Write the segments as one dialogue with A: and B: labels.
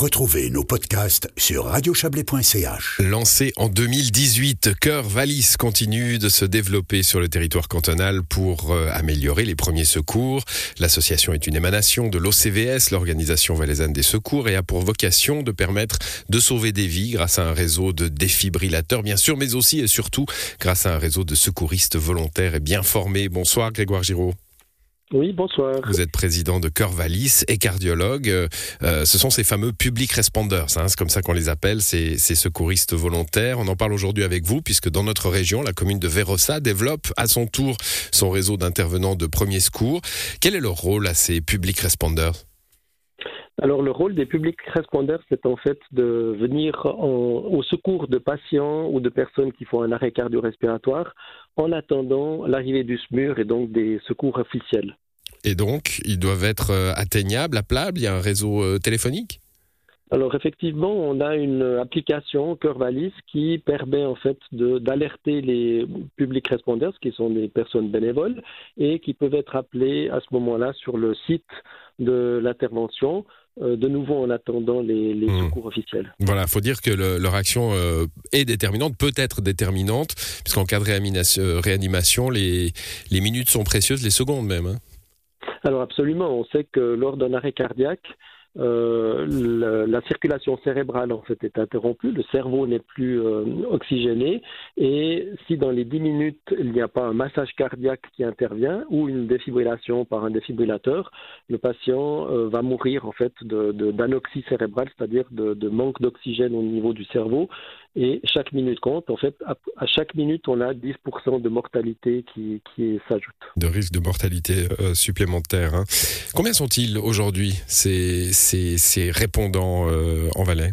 A: Retrouvez nos podcasts sur radiochablais.ch.
B: Lancé en 2018, Cœur Valise continue de se développer sur le territoire cantonal pour euh, améliorer les premiers secours. L'association est une émanation de l'OCVS, l'Organisation valaisanne des secours, et a pour vocation de permettre de sauver des vies grâce à un réseau de défibrillateurs, bien sûr, mais aussi et surtout grâce à un réseau de secouristes volontaires et bien formés. Bonsoir Grégoire Giraud.
C: Oui, bonsoir.
B: Vous êtes président de Cœur Valise et cardiologue. Euh, ce sont ces fameux public responders, hein, c'est comme ça qu'on les appelle, ces, ces, secouristes volontaires. On en parle aujourd'hui avec vous, puisque dans notre région, la commune de Vérossa développe à son tour son réseau d'intervenants de premiers secours. Quel est leur rôle à ces public responders?
C: Alors le rôle des publics respondeurs, c'est en fait de venir au secours de patients ou de personnes qui font un arrêt cardio-respiratoire en attendant l'arrivée du SMUR et donc des secours officiels.
B: Et donc, ils doivent être euh, atteignables, appelables? Il y a un réseau euh, téléphonique?
C: Alors effectivement, on a une application Cœur Valise qui permet en fait d'alerter les publics respondeurs, qui sont des personnes bénévoles, et qui peuvent être appelés à ce moment-là sur le site de l'intervention de nouveau en attendant les, hmm. secours officiels.
B: Voilà, il faut dire que leur action euh, est déterminante, peut être déterminante, puisqu'en cas de euh, réanimation, les, les, minutes sont précieuses, les secondes même. Hein.
C: Alors absolument, on sait que lors d'un arrêt cardiaque, euh, la, circulation cérébrale en fait est interrompue, le cerveau n'est plus euh, oxygéné. Et si dans les 10 minutes il n'y a pas un massage cardiaque qui intervient ou une défibrillation par un défibrillateur, le patient euh, va mourir en fait d'anoxie cérébrale, c'est-à-dire de, manque d'oxygène au niveau du cerveau et chaque minute compte. En fait, à, chaque minute on a 10% de mortalité qui, s'ajoute.
B: De risque de mortalité supplémentaire. Hein. Combien sont-ils aujourd'hui ces ces, répondants euh, en Valais?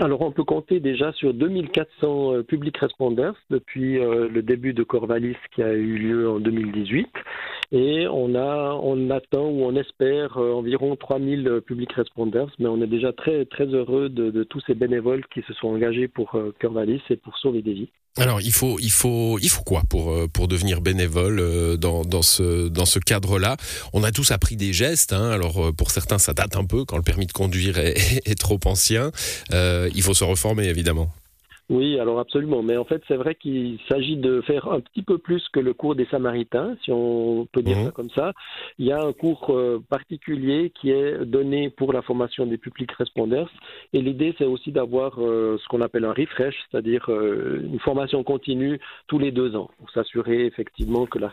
C: Alors on peut compter déjà sur 2400 euh, public responders depuis euh, le début de Corvalis qui a eu lieu en 2018 et on a on attend ou on espère environ 3000 public responders mais on est déjà très très heureux de tous ces bénévoles qui se sont engagés pour Corvalis et pour sauver des vies.
B: Alors il faut il faut il faut quoi pour euh, pour devenir bénévole euh, dans dans ce dans ce cadre-là? On a tous appris des gestes. Hein. Alors euh, pour certains ça date un peu quand le permis de conduire est, est trop ancien. il faut se reformer évidemment.
C: Oui, alors absolument. Mais en fait, c'est vrai qu'il s'agit de faire un petit peu plus que le cours des Samaritains, si on peut dire ça comme ça. Il y a un cours euh, particulier qui est donné pour la formation des publics responders. Et l'idée, c'est aussi d'avoir euh, ce qu'on appelle un refresh, c'est-à-dire euh, une formation continue tous les deux ans, pour s'assurer effectivement que la,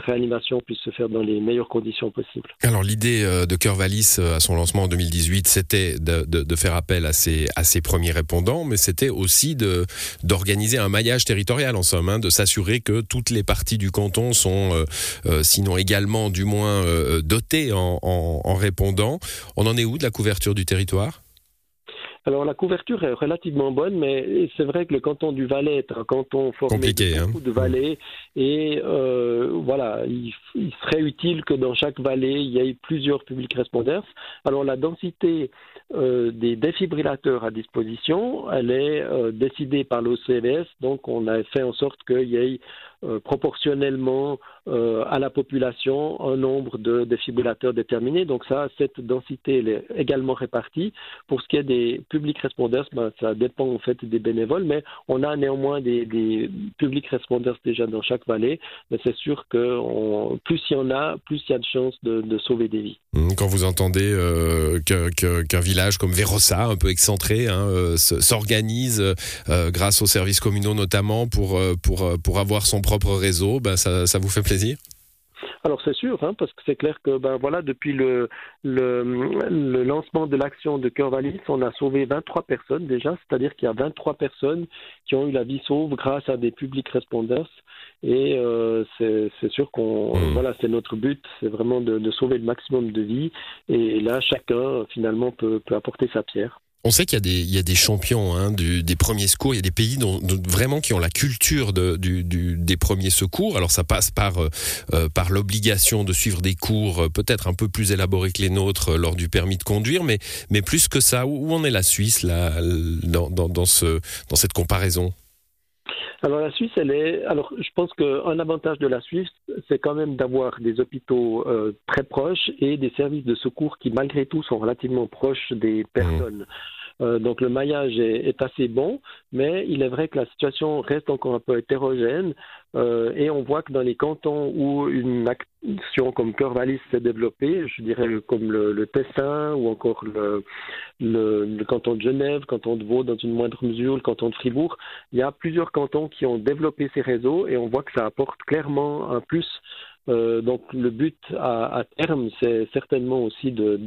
C: réanimation puisse se faire dans les meilleures conditions possibles.
B: Alors l'idée de Cœur Valis à son lancement en 2018, c'était de, de, de, faire appel à ses, à ses premiers répondants, mais c'était aussi d'organiser un maillage territorial en somme, hein, de s'assurer que toutes les parties du canton sont, euh, euh, sinon également du moins euh, dotées en, en répondants. On en est où de la couverture du territoire?
C: Alors la couverture est relativement bonne, mais c'est vrai que le canton du Valais est un canton formé de hein. beaucoup de vallées et euh, voilà, il, serait utile que dans chaque vallée il y ait plusieurs publics responders. Alors la densité euh, des défibrillateurs à disposition, elle est euh, décidée par l'OCVS, donc on a fait en sorte qu'il y ait euh, proportionnellement à la population un nombre de défibrillateurs déterminé. Donc ça, cette densité elle est également répartie. Pour ce qui est des publics responders, ben, ça dépend en fait des bénévoles, mais on a néanmoins des, des publics responders déjà dans chaque vallée. Mais c'est sûr plus il y en a, plus il y a de chances de, sauver des vies.
B: Mmh, quand vous entendez euh, qu'un village comme Vérossa, un peu excentré, hein, s'organise grâce aux services communaux notamment pour, pour, pour avoir son propre réseau, ben ça vous fait plaisir?
C: Alors c'est sûr, hein, parce que c'est clair que ben voilà, depuis le, le, lancement de l'action de Cœur Valis, on a sauvé 23 personnes déjà, c'est-à-dire qu'il y a 23 personnes qui ont eu la vie sauve grâce à des publics responders. Et euh, c'est sûr qu'on mmh. voilà, c'est notre but, c'est vraiment de, de, sauver le maximum de vies. Et là, chacun finalement peut, peut apporter sa pierre.
B: On sait qu'il y a des, il y a des champions hein, du, des premiers secours. Il y a des pays dont, vraiment qui ont la culture de, du, du, des premiers secours. Alors ça passe par, euh, euh par l'obligation de suivre des cours euh, peut-être un peu plus élaborés que les nôtres euh, lors du permis de conduire, mais, mais plus que ça, où, en est la Suisse là, dans, dans, dans, ce, dans cette comparaison?
C: Alors la Suisse, elle est. Alors je pense qu'un avantage de la Suisse, c'est quand même d'avoir des hôpitaux euh, très proches et des services de secours qui, malgré tout, sont relativement proches des personnes. Mmh. Euh, donc le maillage est, assez bon, mais il est vrai que la situation reste encore un peu hétérogène euh, et on voit que dans les cantons où une action comme Cœur-Valais s'est développée, je dirais comme le, Tessin ou encore le, le, canton de Genève, le canton de Vaud dans une moindre mesure, le canton de Fribourg, il y a plusieurs cantons qui ont développé ces réseaux et on voit que ça apporte clairement un plus euh, donc le but à, terme, c'est certainement aussi de,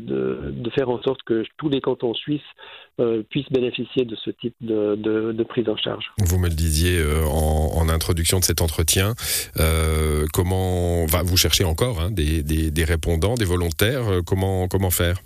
C: faire en sorte que tous les cantons suisses euh, puissent bénéficier de ce type de, prise en charge.
B: Vous me le disiez euh, en, introduction de cet entretien, comment vous cherchez encore hein, des, des, répondants, des volontaires, comment, comment faire?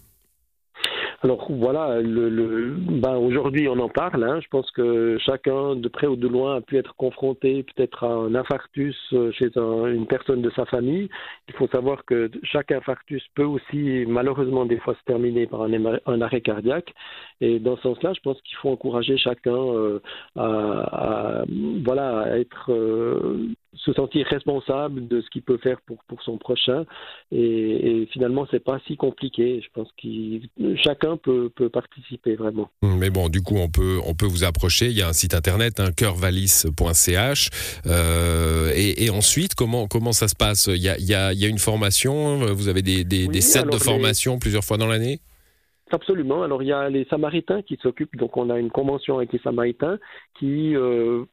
C: Alors voilà, le, le ben aujourd'hui on en parle. Hein. Je pense que chacun, de près ou de loin, a pu être confronté peut-être à un infarctus euh, chez une personne de sa famille. Il faut savoir que chaque infarctus peut aussi malheureusement des fois se terminer par un, arrêt cardiaque. Et dans ce sens-là, je pense qu'il faut encourager chacun euh, à, voilà à être euh, se sentir responsable de ce qu'il peut faire pour, pour son prochain. Et, et finalement, c'est pas si compliqué. Je pense que chacun peut, peut, participer vraiment.
B: Mais bon, du coup, on peut, on peut vous approcher. Il y a un site internet, hein. Euh, et, et, ensuite, comment, comment ça se passe? Il y, a, il, y a, il y a une formation Vous avez des, des, des sets de formation plusieurs fois dans l'année?
C: Absolument. Alors il y a les Samaritains qui s'occupent, donc on a une convention avec les Samaritains qui euh,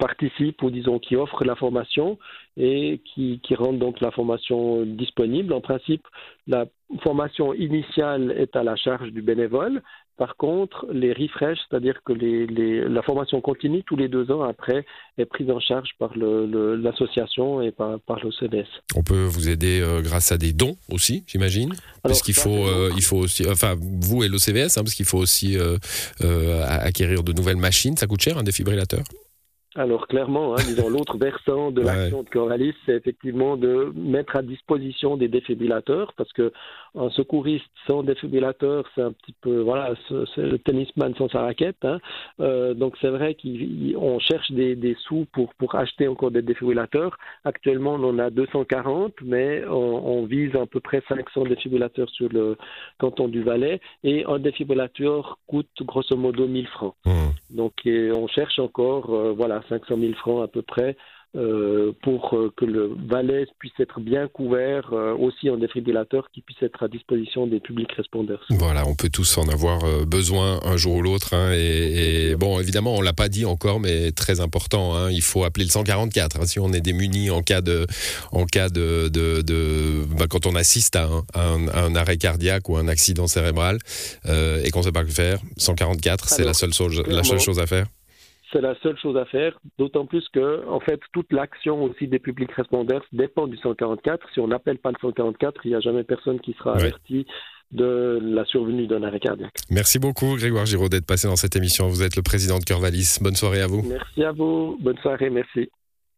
C: participent ou disons qui offrent la formation et qui, qui rendent donc la formation disponible. En principe, la formation initiale est à la charge du bénévole, par contre, les refresh, c'est-à-dire que la formation continue tous les deux ans après, est prise en charge par l'association et par, par l'OCDS.
B: On peut vous aider euh, grâce à des dons aussi, j'imagine? Parce qu'il faut, euh, il faut aussi, enfin, vous et l'OCVS, hein, parce qu'il faut aussi euh, acquérir de nouvelles machines. Ça coûte cher un défibrillateur?
C: Alors clairement, hein, disons l'autre versant de l'action de Coralis, c'est effectivement de mettre à disposition des défibrillateurs, parce que un secouriste sans défibrillateur, c'est un petit peu voilà, c'est le tennisman sans sa raquette. Hein. Euh, donc c'est vrai qu'on cherche des, des, sous pour pour acheter encore des défibrillateurs. Actuellement, on en a 240, mais on, on, vise à peu près 500 défibrillateurs sur le canton du Valais, et un défibrillateur coûte grosso modo 1000 francs. Mmh. Donc on cherche encore, euh, voilà 500 000 francs à peu près euh, pour euh, que le Valais puisse être bien couvert euh, aussi en défibrillateur qui puisse être à disposition des publics répondeurs.
B: Voilà, on peut tous en avoir besoin un jour ou l'autre. Hein, et, bon, évidemment, on l'a pas dit encore, mais très important. Hein, il faut appeler le 144 hein, si on est démuni en cas de, en cas de, de, bah, quand on assiste à un, arrêt cardiaque ou un accident cérébral et qu'on ne sait pas quoi faire. 144, c'est la seule chose, la seule chose à faire
C: c'est la seule chose à faire, d'autant plus que, en fait, toute l'action aussi des publics répondeurs dépend du 144. Si on n'appelle pas le 144, il n'y a jamais personne qui sera averti de la survenue d'un arrêt cardiaque.
B: Merci beaucoup, Grégoire Giraud, d'être passé dans cette émission. Vous êtes le président de Cœur Bonne soirée à vous.
C: Merci à vous. Bonne soirée. Merci.